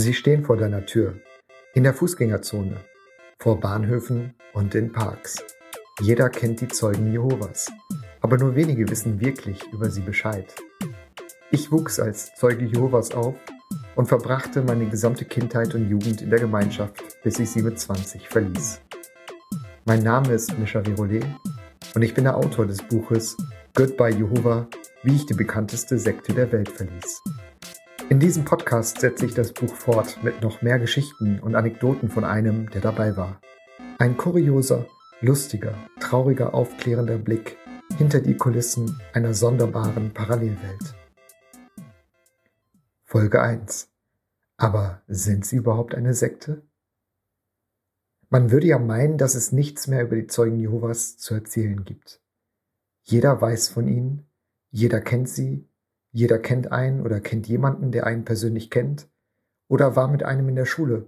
Sie stehen vor deiner Tür, in der Fußgängerzone, vor Bahnhöfen und in Parks. Jeder kennt die Zeugen Jehovas, aber nur wenige wissen wirklich über sie Bescheid. Ich wuchs als Zeuge Jehovas auf und verbrachte meine gesamte Kindheit und Jugend in der Gemeinschaft, bis ich sie mit 20 verließ. Mein Name ist Mischa Virolet und ich bin der Autor des Buches Goodbye Jehova, wie ich die bekannteste Sekte der Welt verließ. In diesem Podcast setze ich das Buch fort mit noch mehr Geschichten und Anekdoten von einem, der dabei war. Ein kurioser, lustiger, trauriger, aufklärender Blick hinter die Kulissen einer sonderbaren Parallelwelt. Folge 1. Aber sind sie überhaupt eine Sekte? Man würde ja meinen, dass es nichts mehr über die Zeugen Jehovas zu erzählen gibt. Jeder weiß von ihnen, jeder kennt sie, jeder kennt einen oder kennt jemanden, der einen persönlich kennt oder war mit einem in der Schule.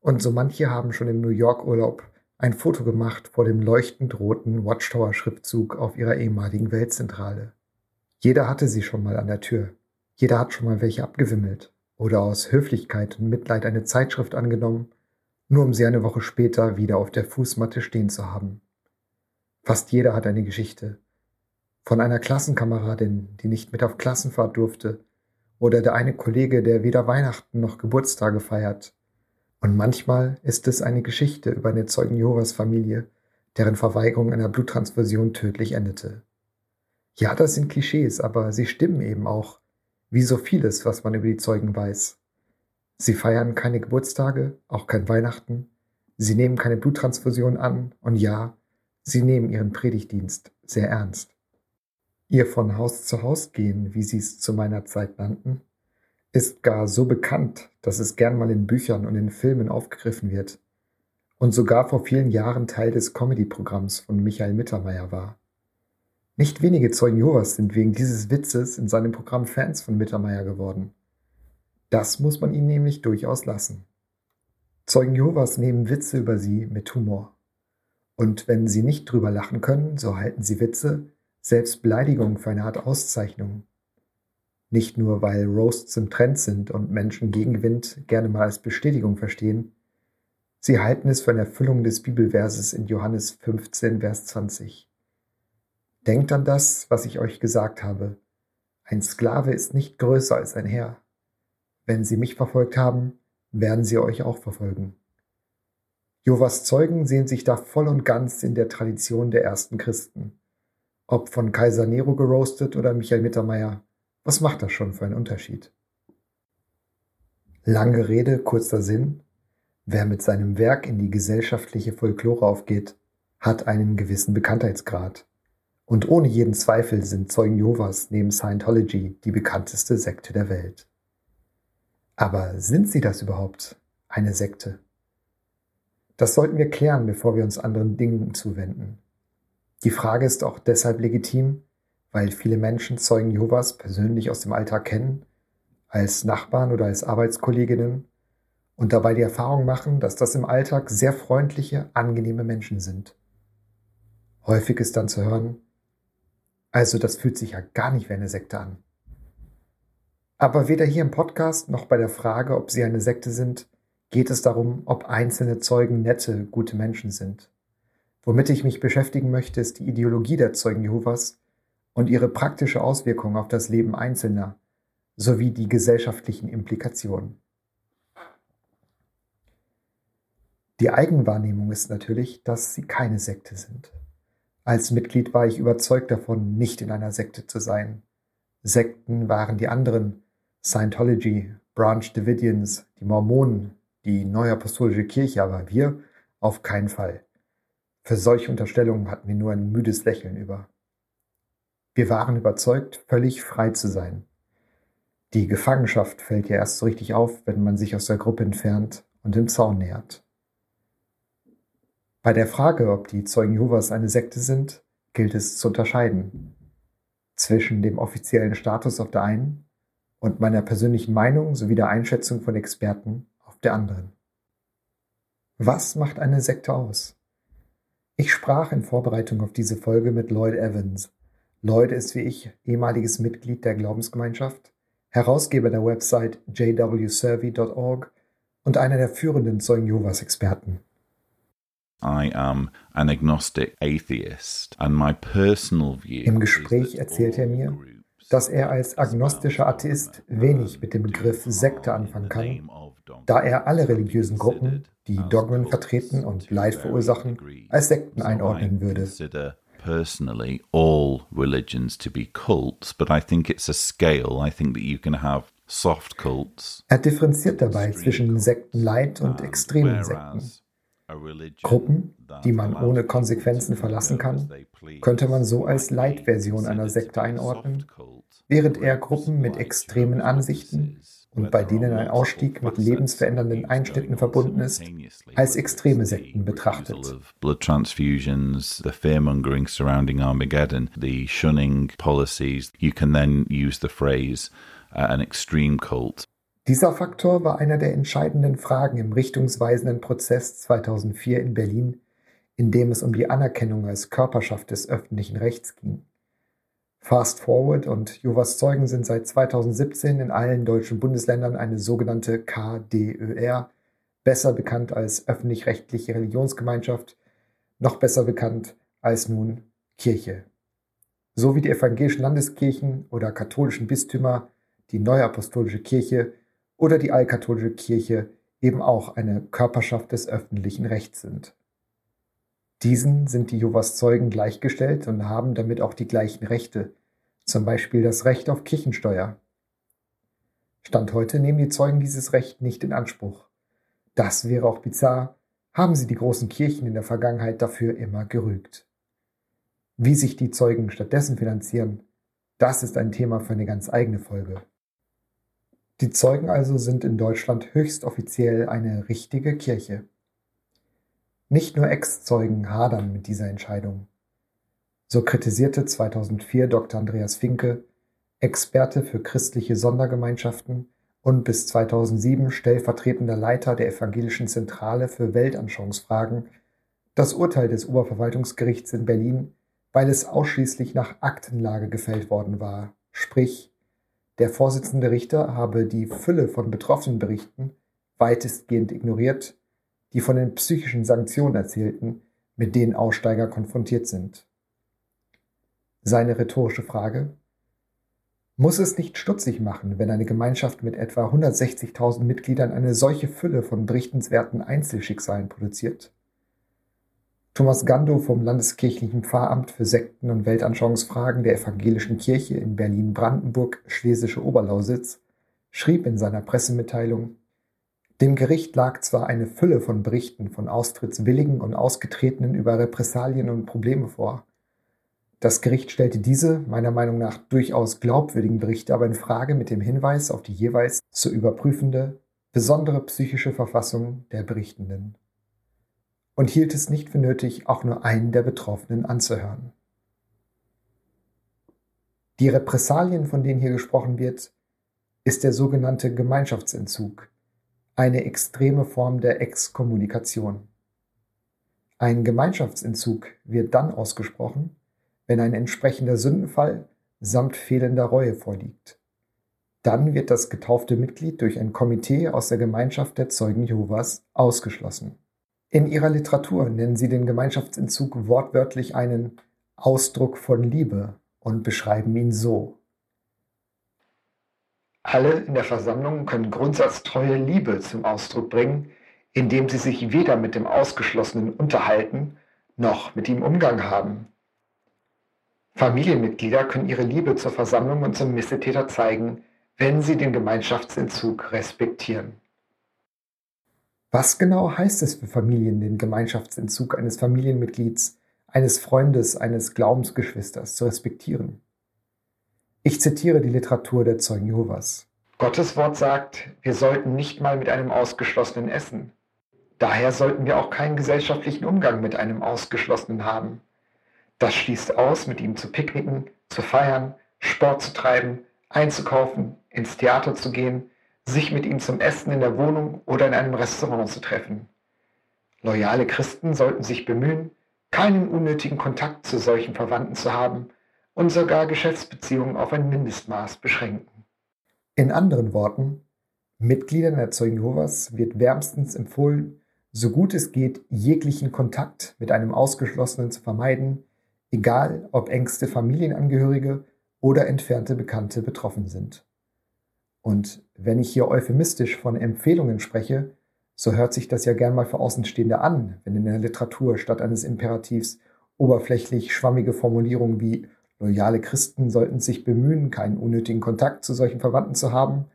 Und so manche haben schon im New York Urlaub ein Foto gemacht vor dem leuchtend roten Watchtower-Schriftzug auf ihrer ehemaligen Weltzentrale. Jeder hatte sie schon mal an der Tür. Jeder hat schon mal welche abgewimmelt oder aus Höflichkeit und Mitleid eine Zeitschrift angenommen, nur um sie eine Woche später wieder auf der Fußmatte stehen zu haben. Fast jeder hat eine Geschichte. Von einer Klassenkameradin, die nicht mit auf Klassenfahrt durfte, oder der eine Kollege, der weder Weihnachten noch Geburtstage feiert. Und manchmal ist es eine Geschichte über eine Zeugen Jehovas Familie, deren Verweigerung einer Bluttransfusion tödlich endete. Ja, das sind Klischees, aber sie stimmen eben auch, wie so vieles, was man über die Zeugen weiß. Sie feiern keine Geburtstage, auch kein Weihnachten. Sie nehmen keine Bluttransfusion an und ja, sie nehmen ihren Predigtdienst sehr ernst. Ihr von Haus zu Haus gehen, wie sie es zu meiner Zeit nannten, ist gar so bekannt, dass es gern mal in Büchern und in Filmen aufgegriffen wird und sogar vor vielen Jahren Teil des Comedy-Programms von Michael Mittermeier war. Nicht wenige Zeugen Jehovas sind wegen dieses Witzes in seinem Programm Fans von Mittermeier geworden. Das muss man ihnen nämlich durchaus lassen. Zeugen Jehovas nehmen Witze über sie mit Humor. Und wenn sie nicht drüber lachen können, so halten sie Witze, selbst Beleidigungen für eine Art Auszeichnung. Nicht nur, weil Roasts im Trend sind und Menschen Gegenwind gerne mal als Bestätigung verstehen, sie halten es für eine Erfüllung des Bibelverses in Johannes 15, Vers 20. Denkt an das, was ich euch gesagt habe. Ein Sklave ist nicht größer als ein Herr. Wenn sie mich verfolgt haben, werden sie euch auch verfolgen. Jovas Zeugen sehen sich da voll und ganz in der Tradition der ersten Christen. Ob von Kaiser Nero geroastet oder Michael Mittermeier, was macht das schon für einen Unterschied? Lange Rede, kurzer Sinn. Wer mit seinem Werk in die gesellschaftliche Folklore aufgeht, hat einen gewissen Bekanntheitsgrad. Und ohne jeden Zweifel sind Zeugen Jehovas neben Scientology die bekannteste Sekte der Welt. Aber sind sie das überhaupt, eine Sekte? Das sollten wir klären, bevor wir uns anderen Dingen zuwenden. Die Frage ist auch deshalb legitim, weil viele Menschen Zeugen Jehovas persönlich aus dem Alltag kennen, als Nachbarn oder als Arbeitskolleginnen und dabei die Erfahrung machen, dass das im Alltag sehr freundliche, angenehme Menschen sind. Häufig ist dann zu hören, also das fühlt sich ja gar nicht wie eine Sekte an. Aber weder hier im Podcast noch bei der Frage, ob sie eine Sekte sind, geht es darum, ob einzelne Zeugen nette, gute Menschen sind. Womit ich mich beschäftigen möchte, ist die Ideologie der Zeugen Jehovas und ihre praktische Auswirkung auf das Leben Einzelner sowie die gesellschaftlichen Implikationen. Die Eigenwahrnehmung ist natürlich, dass sie keine Sekte sind. Als Mitglied war ich überzeugt davon, nicht in einer Sekte zu sein. Sekten waren die anderen, Scientology, Branch Davidians, die Mormonen, die Neuapostolische Kirche, aber wir auf keinen Fall. Für solche Unterstellungen hatten wir nur ein müdes Lächeln über. Wir waren überzeugt, völlig frei zu sein. Die Gefangenschaft fällt ja erst so richtig auf, wenn man sich aus der Gruppe entfernt und dem Zaun nähert. Bei der Frage, ob die Zeugen Jehovas eine Sekte sind, gilt es zu unterscheiden zwischen dem offiziellen Status auf der einen und meiner persönlichen Meinung sowie der Einschätzung von Experten auf der anderen. Was macht eine Sekte aus? Ich sprach in Vorbereitung auf diese Folge mit Lloyd Evans. Lloyd ist wie ich ehemaliges Mitglied der Glaubensgemeinschaft, Herausgeber der Website jwsurvey.org und einer der führenden Zeugen Jehovas Experten. I am an agnostic atheist and my personal view Im Gespräch erzählt er mir, dass er als agnostischer Atheist wenig mit dem Begriff Sekte anfangen kann, da er alle religiösen Gruppen, die Dogmen vertreten und Leid verursachen, als Sekten einordnen würde. personally all religions to be cults, but I think it's a scale. I think that you can have soft cults. Er differenziert dabei zwischen Sektenleid und extremen Sekten. Gruppen, die man ohne Konsequenzen verlassen kann, könnte man so als Leitversion einer Sekte einordnen, während er Gruppen mit extremen Ansichten und bei denen ein Ausstieg mit lebensverändernden Einschnitten verbunden ist, als extreme Sekten betrachtet. Blood transfusions, the fearmongering surrounding Armageddon, the shunning policies, you can then use the phrase uh, an extreme cult. Dieser Faktor war einer der entscheidenden Fragen im richtungsweisenden Prozess 2004 in Berlin, in dem es um die Anerkennung als Körperschaft des öffentlichen Rechts ging. Fast Forward und Jovas Zeugen sind seit 2017 in allen deutschen Bundesländern eine sogenannte KDÖR, besser bekannt als öffentlich-rechtliche Religionsgemeinschaft, noch besser bekannt als nun Kirche. So wie die evangelischen Landeskirchen oder katholischen Bistümer, die Neuapostolische Kirche oder die Allkatholische Kirche eben auch eine Körperschaft des öffentlichen Rechts sind. Diesen sind die Jovas Zeugen gleichgestellt und haben damit auch die gleichen Rechte, zum Beispiel das Recht auf Kirchensteuer. Stand heute nehmen die Zeugen dieses Recht nicht in Anspruch. Das wäre auch bizarr, haben sie die großen Kirchen in der Vergangenheit dafür immer gerügt. Wie sich die Zeugen stattdessen finanzieren, das ist ein Thema für eine ganz eigene Folge. Die Zeugen also sind in Deutschland höchst offiziell eine richtige Kirche. Nicht nur Ex-Zeugen hadern mit dieser Entscheidung. So kritisierte 2004 Dr. Andreas Finke, Experte für christliche Sondergemeinschaften und bis 2007 stellvertretender Leiter der Evangelischen Zentrale für Weltanschauungsfragen, das Urteil des Oberverwaltungsgerichts in Berlin, weil es ausschließlich nach Aktenlage gefällt worden war, sprich der Vorsitzende Richter habe die Fülle von betroffenen Berichten weitestgehend ignoriert, die von den psychischen Sanktionen erzählten, mit denen Aussteiger konfrontiert sind. Seine rhetorische Frage Muss es nicht stutzig machen, wenn eine Gemeinschaft mit etwa 160.000 Mitgliedern eine solche Fülle von berichtenswerten Einzelschicksalen produziert? Thomas Gando vom Landeskirchlichen Pfarramt für Sekten- und Weltanschauungsfragen der Evangelischen Kirche in Berlin-Brandenburg, Schlesische Oberlausitz, schrieb in seiner Pressemitteilung, dem Gericht lag zwar eine Fülle von Berichten von Austrittswilligen und Ausgetretenen über Repressalien und Probleme vor. Das Gericht stellte diese, meiner Meinung nach durchaus glaubwürdigen Berichte aber in Frage mit dem Hinweis auf die jeweils zu überprüfende, besondere psychische Verfassung der Berichtenden und hielt es nicht für nötig, auch nur einen der Betroffenen anzuhören. Die Repressalien, von denen hier gesprochen wird, ist der sogenannte Gemeinschaftsentzug, eine extreme Form der Exkommunikation. Ein Gemeinschaftsentzug wird dann ausgesprochen, wenn ein entsprechender Sündenfall samt fehlender Reue vorliegt. Dann wird das getaufte Mitglied durch ein Komitee aus der Gemeinschaft der Zeugen Jehovas ausgeschlossen. In ihrer Literatur nennen sie den Gemeinschaftsentzug wortwörtlich einen Ausdruck von Liebe und beschreiben ihn so. Alle in der Versammlung können grundsatztreue Liebe zum Ausdruck bringen, indem sie sich weder mit dem Ausgeschlossenen unterhalten, noch mit ihm Umgang haben. Familienmitglieder können ihre Liebe zur Versammlung und zum Missetäter zeigen, wenn sie den Gemeinschaftsentzug respektieren. Was genau heißt es für Familien, den Gemeinschaftsentzug eines Familienmitglieds, eines Freundes, eines Glaubensgeschwisters zu respektieren? Ich zitiere die Literatur der Zeugen Jehovas. Gottes Wort sagt, wir sollten nicht mal mit einem Ausgeschlossenen essen. Daher sollten wir auch keinen gesellschaftlichen Umgang mit einem Ausgeschlossenen haben. Das schließt aus, mit ihm zu picknicken, zu feiern, Sport zu treiben, einzukaufen, ins Theater zu gehen, sich mit ihm zum Essen in der Wohnung oder in einem Restaurant zu treffen. Loyale Christen sollten sich bemühen, keinen unnötigen Kontakt zu solchen Verwandten zu haben und sogar Geschäftsbeziehungen auf ein Mindestmaß beschränken. In anderen Worten, Mitgliedern der Zeugen Jehovas wird wärmstens empfohlen, so gut es geht, jeglichen Kontakt mit einem Ausgeschlossenen zu vermeiden, egal ob engste Familienangehörige oder entfernte Bekannte betroffen sind. Und wenn ich hier euphemistisch von Empfehlungen spreche, so hört sich das ja gern mal für Außenstehende an, wenn in der Literatur statt eines Imperativs oberflächlich schwammige Formulierungen wie loyale Christen sollten sich bemühen, keinen unnötigen Kontakt zu solchen Verwandten zu haben.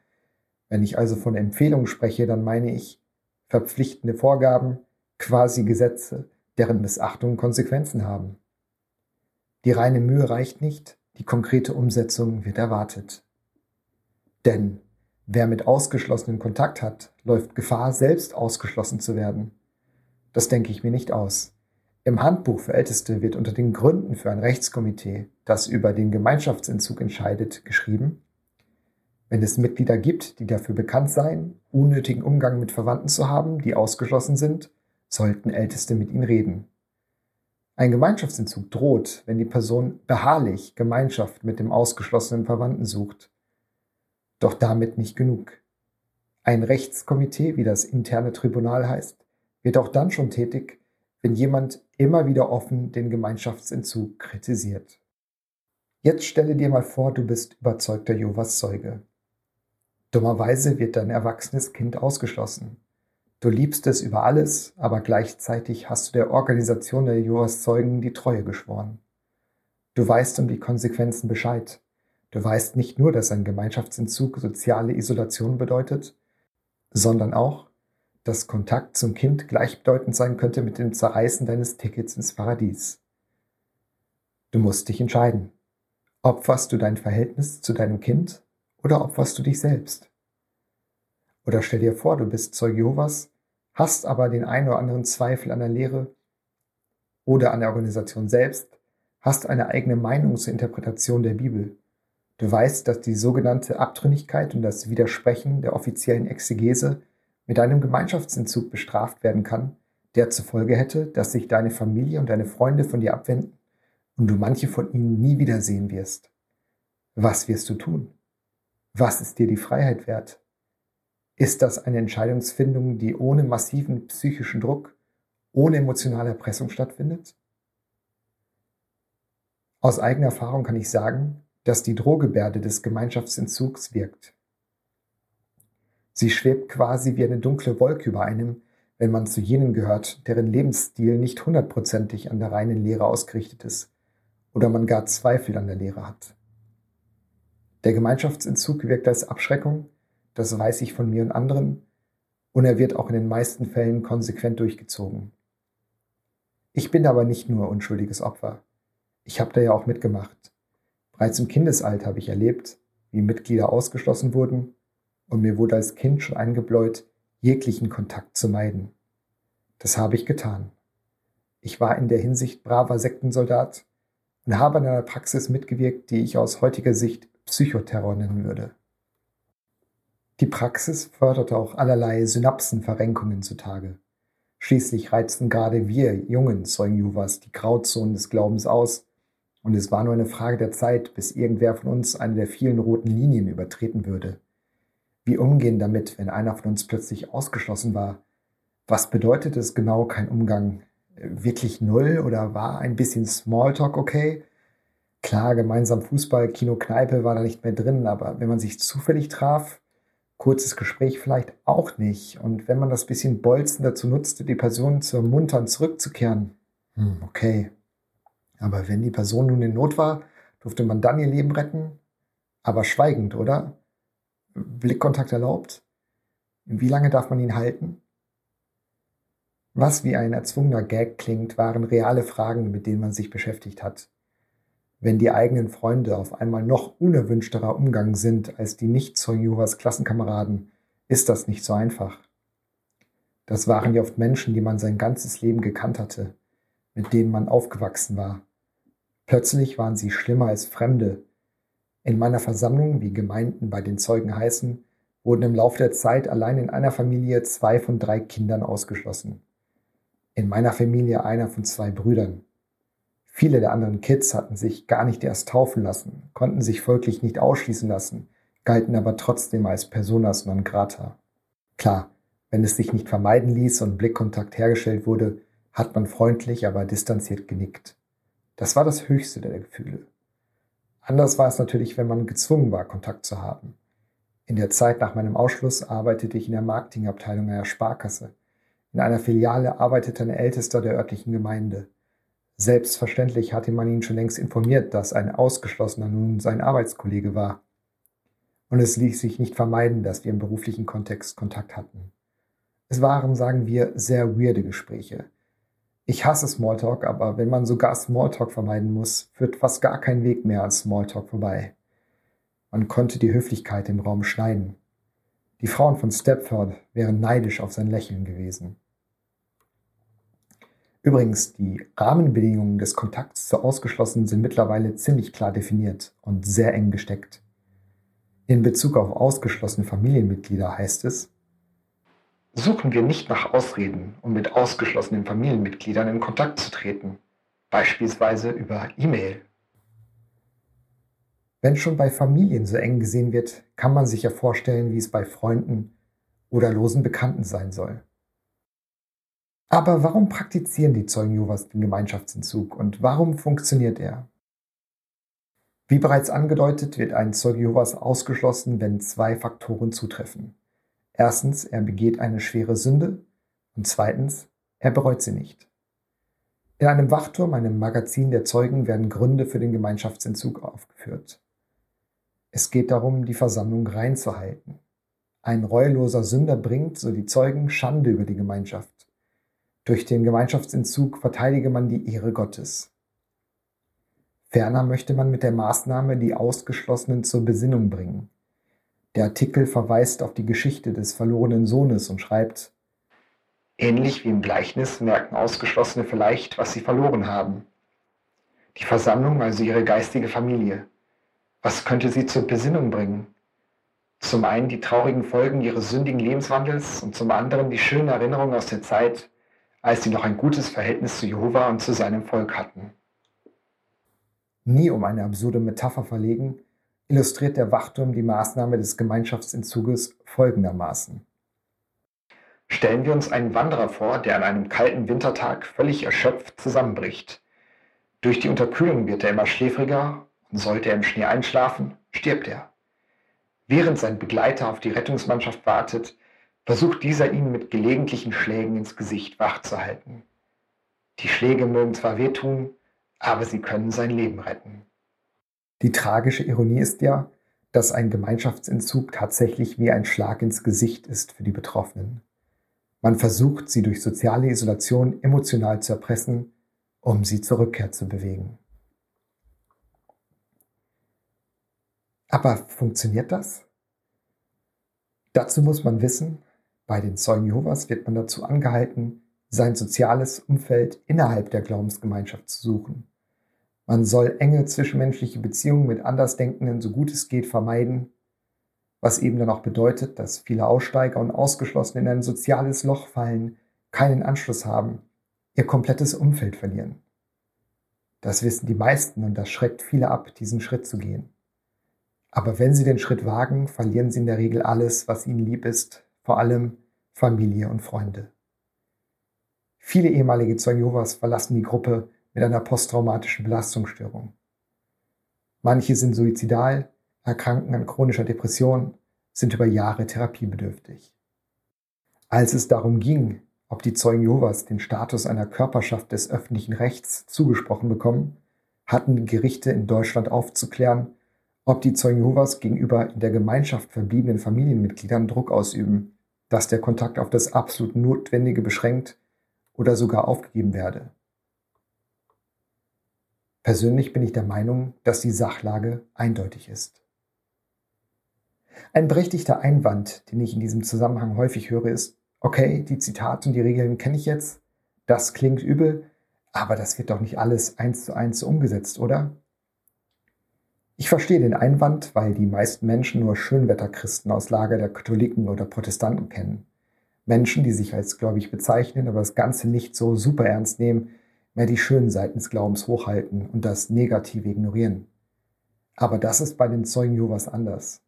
Wenn ich also von Empfehlungen spreche, dann meine ich verpflichtende Vorgaben, quasi Gesetze, deren Missachtung Konsequenzen haben. Die reine Mühe reicht nicht, die konkrete Umsetzung wird erwartet. Denn wer mit Ausgeschlossenen Kontakt hat, läuft Gefahr, selbst ausgeschlossen zu werden. Das denke ich mir nicht aus. Im Handbuch für Älteste wird unter den Gründen für ein Rechtskomitee, das über den Gemeinschaftsentzug entscheidet, geschrieben, wenn es Mitglieder gibt, die dafür bekannt seien, unnötigen Umgang mit Verwandten zu haben, die ausgeschlossen sind, sollten Älteste mit ihnen reden. Ein Gemeinschaftsentzug droht, wenn die Person beharrlich Gemeinschaft mit dem ausgeschlossenen Verwandten sucht. Doch damit nicht genug. Ein Rechtskomitee, wie das interne Tribunal heißt, wird auch dann schon tätig, wenn jemand immer wieder offen den Gemeinschaftsentzug kritisiert. Jetzt stelle dir mal vor, du bist überzeugter Jovas Zeuge. Dummerweise wird dein erwachsenes Kind ausgeschlossen. Du liebst es über alles, aber gleichzeitig hast du der Organisation der Jehovas Zeugen die Treue geschworen. Du weißt um die Konsequenzen Bescheid. Du weißt nicht nur, dass ein Gemeinschaftsentzug soziale Isolation bedeutet, sondern auch, dass Kontakt zum Kind gleichbedeutend sein könnte mit dem Zerreißen deines Tickets ins Paradies. Du musst dich entscheiden. Opferst du dein Verhältnis zu deinem Kind oder opferst du dich selbst? Oder stell dir vor, du bist Zeuge Jehovas hast aber den einen oder anderen Zweifel an der Lehre oder an der Organisation selbst, hast eine eigene Meinung zur Interpretation der Bibel. Du weißt, dass die sogenannte Abtrünnigkeit und das Widersprechen der offiziellen Exegese mit einem Gemeinschaftsentzug bestraft werden kann, der zur Folge hätte, dass sich deine Familie und deine Freunde von dir abwenden und du manche von ihnen nie wiedersehen wirst. Was wirst du tun? Was ist dir die Freiheit wert? Ist das eine Entscheidungsfindung, die ohne massiven psychischen Druck, ohne emotionale Erpressung stattfindet? Aus eigener Erfahrung kann ich sagen, dass die Drohgebärde des Gemeinschaftsentzugs wirkt. Sie schwebt quasi wie eine dunkle Wolke über einem, wenn man zu jenen gehört, deren Lebensstil nicht hundertprozentig an der reinen Lehre ausgerichtet ist oder man gar Zweifel an der Lehre hat. Der Gemeinschaftsentzug wirkt als Abschreckung, das weiß ich von mir und anderen, und er wird auch in den meisten Fällen konsequent durchgezogen. Ich bin aber nicht nur unschuldiges Opfer. Ich habe da ja auch mitgemacht. Bereits im Kindesalter habe ich erlebt, wie Mitglieder ausgeschlossen wurden, und mir wurde als Kind schon eingebläut, jeglichen Kontakt zu meiden. Das habe ich getan. Ich war in der Hinsicht braver Sektensoldat und habe an einer Praxis mitgewirkt, die ich aus heutiger Sicht Psychoterror nennen würde. Die Praxis förderte auch allerlei Synapsenverrenkungen zutage. Schließlich reizten gerade wir jungen Zeugen Juvas die Grauzonen des Glaubens aus, und es war nur eine Frage der Zeit, bis irgendwer von uns eine der vielen roten Linien übertreten würde. Wie umgehen damit, wenn einer von uns plötzlich ausgeschlossen war? Was bedeutet es genau, kein Umgang? Wirklich null oder war ein bisschen Smalltalk okay? Klar, gemeinsam Fußball, Kino, Kneipe war da nicht mehr drin, aber wenn man sich zufällig traf, kurzes Gespräch vielleicht auch nicht. Und wenn man das bisschen Bolzen dazu nutzte, die Person zu ermuntern, zurückzukehren, hm, okay. Aber wenn die Person nun in Not war, durfte man dann ihr Leben retten, aber schweigend, oder? Blickkontakt erlaubt? Wie lange darf man ihn halten? Was wie ein erzwungener Gag klingt, waren reale Fragen, mit denen man sich beschäftigt hat wenn die eigenen Freunde auf einmal noch unerwünschterer Umgang sind als die Nicht-Zeugen Jehovas Klassenkameraden, ist das nicht so einfach. Das waren ja oft Menschen, die man sein ganzes Leben gekannt hatte, mit denen man aufgewachsen war. Plötzlich waren sie schlimmer als Fremde. In meiner Versammlung, wie Gemeinden bei den Zeugen heißen, wurden im Laufe der Zeit allein in einer Familie zwei von drei Kindern ausgeschlossen. In meiner Familie einer von zwei Brüdern. Viele der anderen Kids hatten sich gar nicht erst taufen lassen, konnten sich folglich nicht ausschließen lassen, galten aber trotzdem als personas non grata. Klar, wenn es sich nicht vermeiden ließ und Blickkontakt hergestellt wurde, hat man freundlich, aber distanziert genickt. Das war das höchste der Gefühle. Anders war es natürlich, wenn man gezwungen war, Kontakt zu haben. In der Zeit nach meinem Ausschluss arbeitete ich in der Marketingabteilung einer Sparkasse. In einer Filiale arbeitete ein Ältester der örtlichen Gemeinde. Selbstverständlich hatte man ihn schon längst informiert, dass ein Ausgeschlossener nun sein Arbeitskollege war. Und es ließ sich nicht vermeiden, dass wir im beruflichen Kontext Kontakt hatten. Es waren, sagen wir, sehr weirde Gespräche. Ich hasse Smalltalk, aber wenn man sogar Smalltalk vermeiden muss, führt fast gar kein Weg mehr an Smalltalk vorbei. Man konnte die Höflichkeit im Raum schneiden. Die Frauen von Stepford wären neidisch auf sein Lächeln gewesen. Übrigens, die Rahmenbedingungen des Kontakts zu Ausgeschlossenen sind mittlerweile ziemlich klar definiert und sehr eng gesteckt. In Bezug auf ausgeschlossene Familienmitglieder heißt es, suchen wir nicht nach Ausreden, um mit ausgeschlossenen Familienmitgliedern in Kontakt zu treten, beispielsweise über E-Mail. Wenn schon bei Familien so eng gesehen wird, kann man sich ja vorstellen, wie es bei Freunden oder losen Bekannten sein soll. Aber warum praktizieren die Zeugen Jehovas den Gemeinschaftsentzug und warum funktioniert er? Wie bereits angedeutet, wird ein Zeuge Jehovas ausgeschlossen, wenn zwei Faktoren zutreffen. Erstens, er begeht eine schwere Sünde und zweitens, er bereut sie nicht. In einem Wachturm, einem Magazin der Zeugen, werden Gründe für den Gemeinschaftsentzug aufgeführt. Es geht darum, die Versammlung reinzuhalten. Ein reueloser Sünder bringt, so die Zeugen, Schande über die Gemeinschaft. Durch den Gemeinschaftsentzug verteidige man die Ehre Gottes. Ferner möchte man mit der Maßnahme die Ausgeschlossenen zur Besinnung bringen. Der Artikel verweist auf die Geschichte des verlorenen Sohnes und schreibt, Ähnlich wie im Gleichnis merken Ausgeschlossene vielleicht, was sie verloren haben. Die Versammlung, also ihre geistige Familie. Was könnte sie zur Besinnung bringen? Zum einen die traurigen Folgen ihres sündigen Lebenswandels und zum anderen die schönen Erinnerungen aus der Zeit, als sie noch ein gutes Verhältnis zu Jehova und zu seinem Volk hatten. Nie um eine absurde Metapher verlegen, illustriert der Wachturm die Maßnahme des Gemeinschaftsentzuges folgendermaßen. Stellen wir uns einen Wanderer vor, der an einem kalten Wintertag völlig erschöpft zusammenbricht. Durch die Unterkühlung wird er immer schläfriger und sollte er im Schnee einschlafen, stirbt er. Während sein Begleiter auf die Rettungsmannschaft wartet, versucht dieser ihn mit gelegentlichen Schlägen ins Gesicht wachzuhalten. Die Schläge mögen zwar wehtun, aber sie können sein Leben retten. Die tragische Ironie ist ja, dass ein Gemeinschaftsentzug tatsächlich wie ein Schlag ins Gesicht ist für die Betroffenen. Man versucht, sie durch soziale Isolation emotional zu erpressen, um sie zur Rückkehr zu bewegen. Aber funktioniert das? Dazu muss man wissen, bei den Zeugen Jehovas wird man dazu angehalten, sein soziales Umfeld innerhalb der Glaubensgemeinschaft zu suchen. Man soll enge zwischenmenschliche Beziehungen mit Andersdenkenden so gut es geht vermeiden, was eben dann auch bedeutet, dass viele Aussteiger und Ausgeschlossene in ein soziales Loch fallen, keinen Anschluss haben, ihr komplettes Umfeld verlieren. Das wissen die meisten und das schreckt viele ab, diesen Schritt zu gehen. Aber wenn sie den Schritt wagen, verlieren sie in der Regel alles, was ihnen lieb ist, vor allem Familie und Freunde. Viele ehemalige Zeugen Jehovas verlassen die Gruppe, mit einer posttraumatischen Belastungsstörung. Manche sind suizidal, erkranken an chronischer Depression, sind über Jahre therapiebedürftig. Als es darum ging, ob die Zeugen Jehovas den Status einer Körperschaft des öffentlichen Rechts zugesprochen bekommen, hatten Gerichte in Deutschland aufzuklären, ob die Zeugen Jehovas gegenüber in der Gemeinschaft verbliebenen Familienmitgliedern Druck ausüben, dass der Kontakt auf das absolut Notwendige beschränkt oder sogar aufgegeben werde. Persönlich bin ich der Meinung, dass die Sachlage eindeutig ist. Ein berechtigter Einwand, den ich in diesem Zusammenhang häufig höre, ist, okay, die Zitate und die Regeln kenne ich jetzt, das klingt übel, aber das wird doch nicht alles eins zu eins umgesetzt, oder? Ich verstehe den Einwand, weil die meisten Menschen nur Schönwetterchristen aus Lager der Katholiken oder Protestanten kennen. Menschen, die sich als gläubig bezeichnen, aber das Ganze nicht so super ernst nehmen, mehr die schönen Seiten des Glaubens hochhalten und das Negative ignorieren. Aber das ist bei den Zeugen Jehovas anders.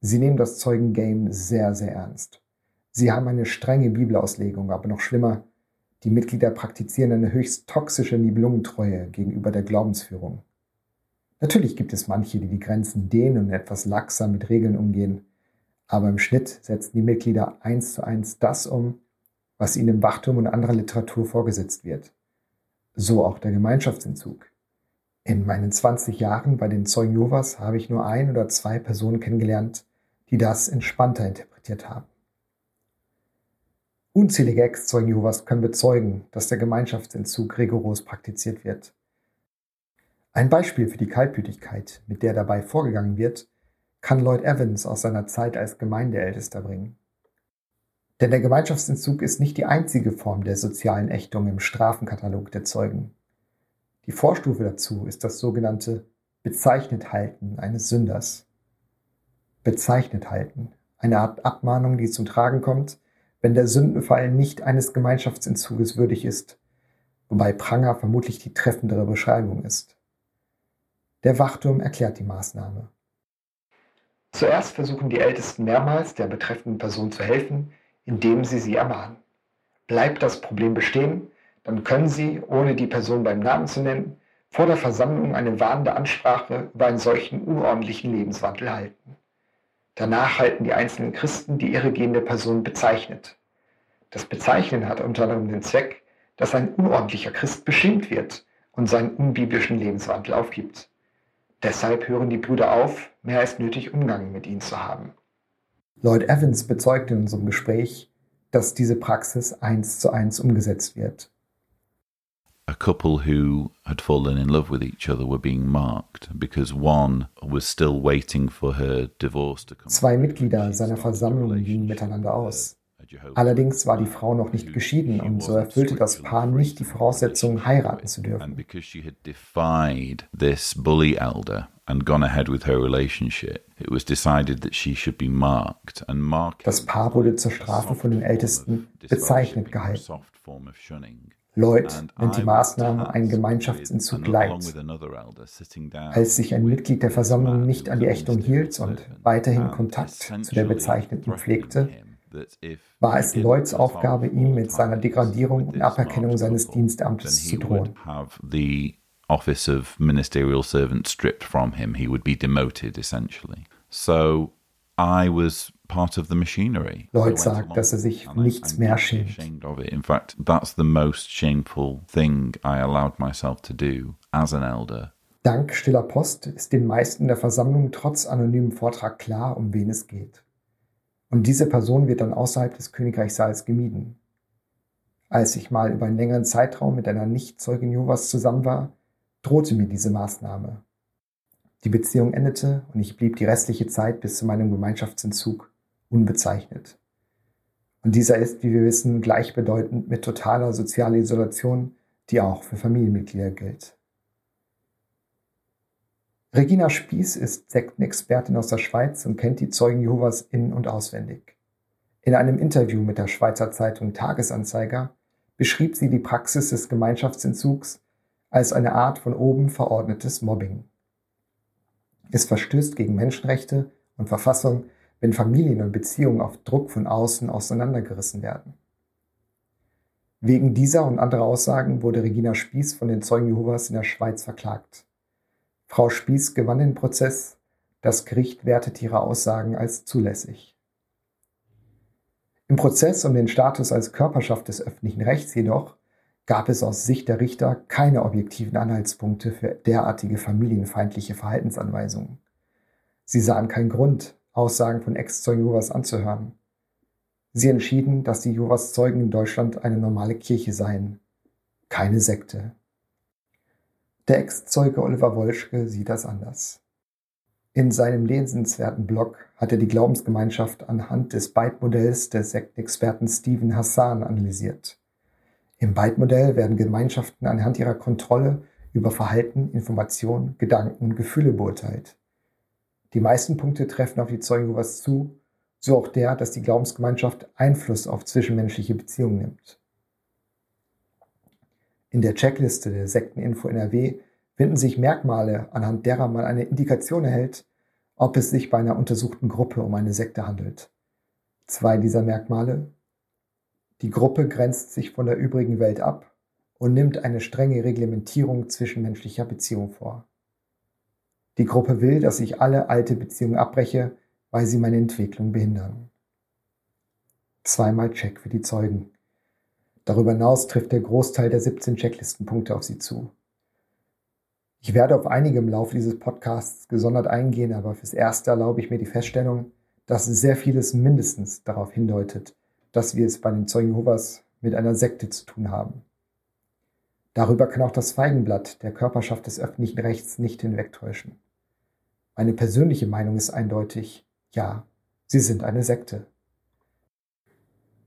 Sie nehmen das Zeugengame sehr, sehr ernst. Sie haben eine strenge Bibelauslegung, aber noch schlimmer, die Mitglieder praktizieren eine höchst toxische Nibelungentreue gegenüber der Glaubensführung. Natürlich gibt es manche, die die Grenzen dehnen und etwas laxer mit Regeln umgehen, aber im Schnitt setzen die Mitglieder eins zu eins das um, was ihnen im Wachturm und anderer Literatur vorgesetzt wird. So auch der Gemeinschaftsentzug. In meinen 20 Jahren bei den Zeugen Jehovas habe ich nur ein oder zwei Personen kennengelernt, die das entspannter interpretiert haben. Unzählige Ex-Zeugen Jehovas können bezeugen, dass der Gemeinschaftsentzug rigoros praktiziert wird. Ein Beispiel für die Kaltblütigkeit, mit der dabei vorgegangen wird, kann Lloyd Evans aus seiner Zeit als Gemeindeältester bringen. Denn der Gemeinschaftsentzug ist nicht die einzige Form der sozialen Ächtung im Strafenkatalog der Zeugen. Die Vorstufe dazu ist das sogenannte Bezeichnet halten eines Sünders. Bezeichnet halten, eine Art Abmahnung, die zum Tragen kommt, wenn der Sündenfall nicht eines Gemeinschaftsentzuges würdig ist, wobei Pranger vermutlich die treffendere Beschreibung ist. Der Wachturm erklärt die Maßnahme. Zuerst versuchen die Ältesten mehrmals der betreffenden Person zu helfen, indem sie sie ermahnen. Bleibt das Problem bestehen, dann können Sie, ohne die Person beim Namen zu nennen, vor der Versammlung eine warnende Ansprache über einen solchen unordentlichen Lebenswandel halten. Danach halten die einzelnen Christen die irregehende Person bezeichnet. Das Bezeichnen hat unter anderem den Zweck, dass ein unordentlicher Christ beschämt wird und seinen unbiblischen Lebenswandel aufgibt. Deshalb hören die Brüder auf, mehr als nötig Umgang mit ihnen zu haben. Lloyd Evans bezeugt in unserem Gespräch, dass diese Praxis eins zu eins umgesetzt wird. a couple who had fallen in love with each other were being marked because one was still waiting for her divorce to come. Zwei Mitglieder seiner Versammlung gingen miteinander aus. Allerdings war die Frau noch nicht geschieden und so erfüllte das Paar nicht die Voraussetzungen, heiraten zu dürfen. Das Paar wurde zur Strafe von den Ältesten bezeichnet gehalten. Lloyd nennt die Maßnahme einen Gemeinschaftsentzug down Als sich ein Mitglied der Versammlung nicht an die Ächtung hielt und weiterhin Kontakt zu der Bezeichneten pflegte, war es Lloyds Aufgabe, ihm mit seiner Degradierung und Aberkennung seines Dienstamtes zu he drohen. would have the office of ministerial servant stripped from him. He would be demoted, essentially. So I was part of the machinery. Lloyd sagt, dass er sich nichts mehr schämt. In fact, that's the most shameful thing I allowed myself to do as an elder. Dank stiller Post ist den meisten der Versammlung trotz anonymem Vortrag klar, um wen es geht. Und diese Person wird dann außerhalb des Königreichssaals gemieden. Als ich mal über einen längeren Zeitraum mit einer Nicht-Zeugin Jehovas zusammen war, drohte mir diese Maßnahme. Die Beziehung endete und ich blieb die restliche Zeit bis zu meinem Gemeinschaftsentzug unbezeichnet. Und dieser ist, wie wir wissen, gleichbedeutend mit totaler sozialer Isolation, die auch für Familienmitglieder gilt. Regina Spieß ist Sektenexpertin aus der Schweiz und kennt die Zeugen Jehovas in- und auswendig. In einem Interview mit der Schweizer Zeitung Tagesanzeiger beschrieb sie die Praxis des Gemeinschaftsentzugs als eine Art von oben verordnetes Mobbing. Es verstößt gegen Menschenrechte und Verfassung, wenn Familien und Beziehungen auf Druck von außen auseinandergerissen werden. Wegen dieser und anderer Aussagen wurde Regina Spieß von den Zeugen Jehovas in der Schweiz verklagt. Frau Spieß gewann den Prozess, das Gericht wertete ihre Aussagen als zulässig. Im Prozess um den Status als Körperschaft des öffentlichen Rechts jedoch gab es aus Sicht der Richter keine objektiven Anhaltspunkte für derartige familienfeindliche Verhaltensanweisungen. Sie sahen keinen Grund, Aussagen von Ex-Zeugen anzuhören. Sie entschieden, dass die Jehovas Zeugen in Deutschland eine normale Kirche seien, keine Sekte. Der Ex-Zeuge Oliver Wolschke sieht das anders. In seinem lesenswerten Blog hat er die Glaubensgemeinschaft anhand des Byte-Modells des Sektenexperten Stephen Hassan analysiert. Im Byte-Modell werden Gemeinschaften anhand ihrer Kontrolle über Verhalten, Information, Gedanken und Gefühle beurteilt. Die meisten Punkte treffen auf die Zeugen Jehovas zu, so auch der, dass die Glaubensgemeinschaft Einfluss auf zwischenmenschliche Beziehungen nimmt. In der Checkliste der Sekteninfo NRW finden sich Merkmale, anhand derer man eine Indikation erhält, ob es sich bei einer untersuchten Gruppe um eine Sekte handelt. Zwei dieser Merkmale. Die Gruppe grenzt sich von der übrigen Welt ab und nimmt eine strenge Reglementierung zwischenmenschlicher Beziehungen vor. Die Gruppe will, dass ich alle alte Beziehungen abbreche, weil sie meine Entwicklung behindern. Zweimal Check für die Zeugen. Darüber hinaus trifft der Großteil der 17 Checklistenpunkte auf sie zu. Ich werde auf einige im Laufe dieses Podcasts gesondert eingehen, aber fürs Erste erlaube ich mir die Feststellung, dass sehr vieles mindestens darauf hindeutet, dass wir es bei den Zeugen Jehovas mit einer Sekte zu tun haben. Darüber kann auch das Feigenblatt der Körperschaft des öffentlichen Rechts nicht hinwegtäuschen. Meine persönliche Meinung ist eindeutig, ja, sie sind eine Sekte.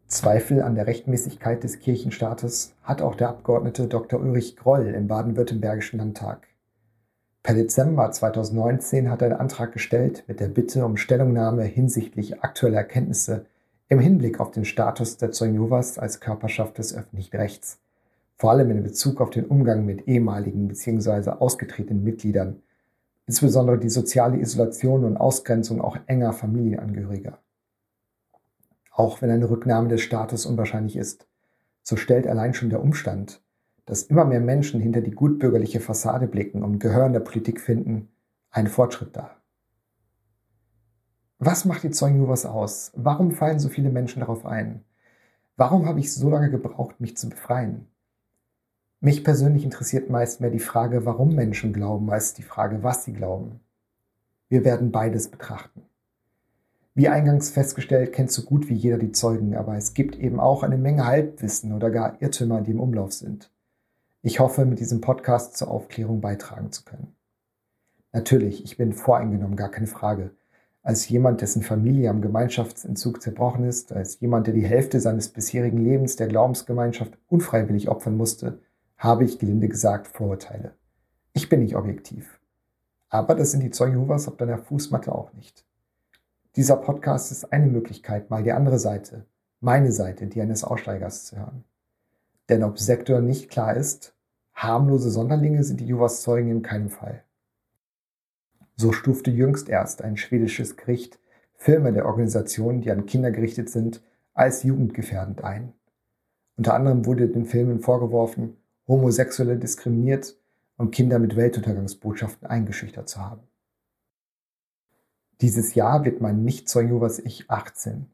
Zweifel an der Rechtmäßigkeit des Kirchenstaates hat auch der Abgeordnete Dr. Ulrich Groll im baden-württembergischen Landtag. Per Dezember 2019 hat er einen Antrag gestellt mit der Bitte um Stellungnahme hinsichtlich aktueller Erkenntnisse im Hinblick auf den Status der Zeugen Jehovas als Körperschaft des öffentlichen Rechts, vor allem in Bezug auf den Umgang mit ehemaligen bzw. ausgetretenen Mitgliedern, insbesondere die soziale Isolation und Ausgrenzung auch enger Familienangehöriger. Auch wenn eine Rücknahme des Status unwahrscheinlich ist, so stellt allein schon der Umstand, dass immer mehr Menschen hinter die gutbürgerliche Fassade blicken und Gehör in der Politik finden, einen Fortschritt dar. Was macht die Zeugen Jehovas aus? Warum fallen so viele Menschen darauf ein? Warum habe ich so lange gebraucht, mich zu befreien? Mich persönlich interessiert meist mehr die Frage, warum Menschen glauben, als die Frage, was sie glauben. Wir werden beides betrachten. Wie eingangs festgestellt, kennt so gut wie jeder die Zeugen, aber es gibt eben auch eine Menge Halbwissen oder gar Irrtümer, die im Umlauf sind. Ich hoffe, mit diesem Podcast zur Aufklärung beitragen zu können. Natürlich, ich bin voreingenommen, gar keine Frage. Als jemand, dessen Familie am Gemeinschaftsentzug zerbrochen ist, als jemand, der die Hälfte seines bisherigen Lebens der Glaubensgemeinschaft unfreiwillig opfern musste, habe ich gelinde gesagt Vorurteile. Ich bin nicht objektiv. Aber das sind die Zeugen Jehovas auf deiner Fußmatte auch nicht. Dieser Podcast ist eine Möglichkeit, mal die andere Seite, meine Seite, die eines Aussteigers zu hören. Denn ob Sektor nicht klar ist, harmlose Sonderlinge sind die Jehovas Zeugen in keinem Fall. So stufte jüngst erst ein schwedisches Gericht Filme der Organisationen, die an Kinder gerichtet sind, als jugendgefährdend ein. Unter anderem wurde den Filmen vorgeworfen, Homosexuelle diskriminiert und Kinder mit Weltuntergangsbotschaften eingeschüchtert zu haben. Dieses Jahr wird mein Nicht-Zeugen Jehovas Ich 18.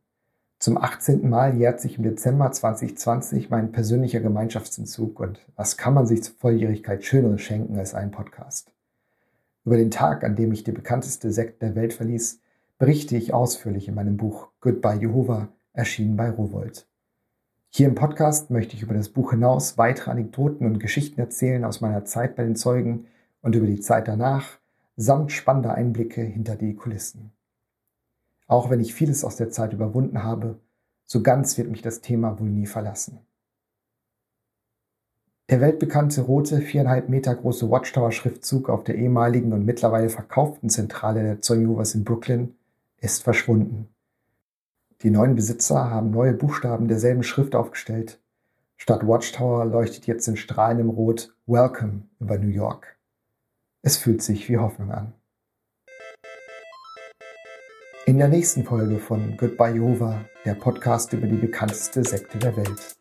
Zum 18. Mal jährt sich im Dezember 2020 mein persönlicher Gemeinschaftsentzug und was kann man sich zur Volljährigkeit Schöneres schenken als einen Podcast? Über den Tag, an dem ich die bekannteste Sekte der Welt verließ, berichte ich ausführlich in meinem Buch Goodbye Jehova, erschienen bei Rowold. Hier im Podcast möchte ich über das Buch hinaus weitere Anekdoten und Geschichten erzählen aus meiner Zeit bei den Zeugen und über die Zeit danach, samt spannender Einblicke hinter die Kulissen. Auch wenn ich vieles aus der Zeit überwunden habe, so ganz wird mich das Thema wohl nie verlassen. Der weltbekannte rote, viereinhalb Meter große Watchtower-Schriftzug auf der ehemaligen und mittlerweile verkauften Zentrale der Zeugen in Brooklyn ist verschwunden. Die neuen Besitzer haben neue Buchstaben derselben Schrift aufgestellt. Statt Watchtower leuchtet jetzt in strahlendem Rot Welcome über New York. Es fühlt sich wie Hoffnung an. In der nächsten Folge von Goodbye Jehova, der Podcast über die bekannteste Sekte der Welt.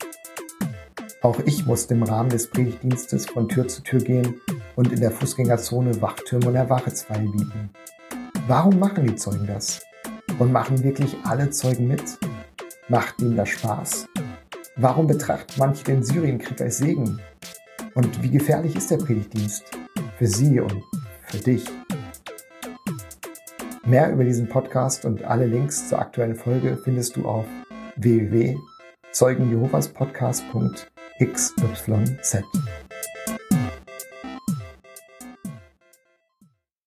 Auch ich musste im Rahmen des Predigtdienstes von Tür zu Tür gehen und in der Fußgängerzone Wachtürme und Erwachetsweil bieten. Warum machen die Zeugen das? Und machen wirklich alle Zeugen mit? Macht ihnen das Spaß? Warum betrachten manche den Syrienkrieg als Segen? Und wie gefährlich ist der Predigtdienst? Für Sie und für dich. Mehr über diesen Podcast und alle Links zur aktuellen Folge findest du auf www.zeugenjehovaspodcast.xyz.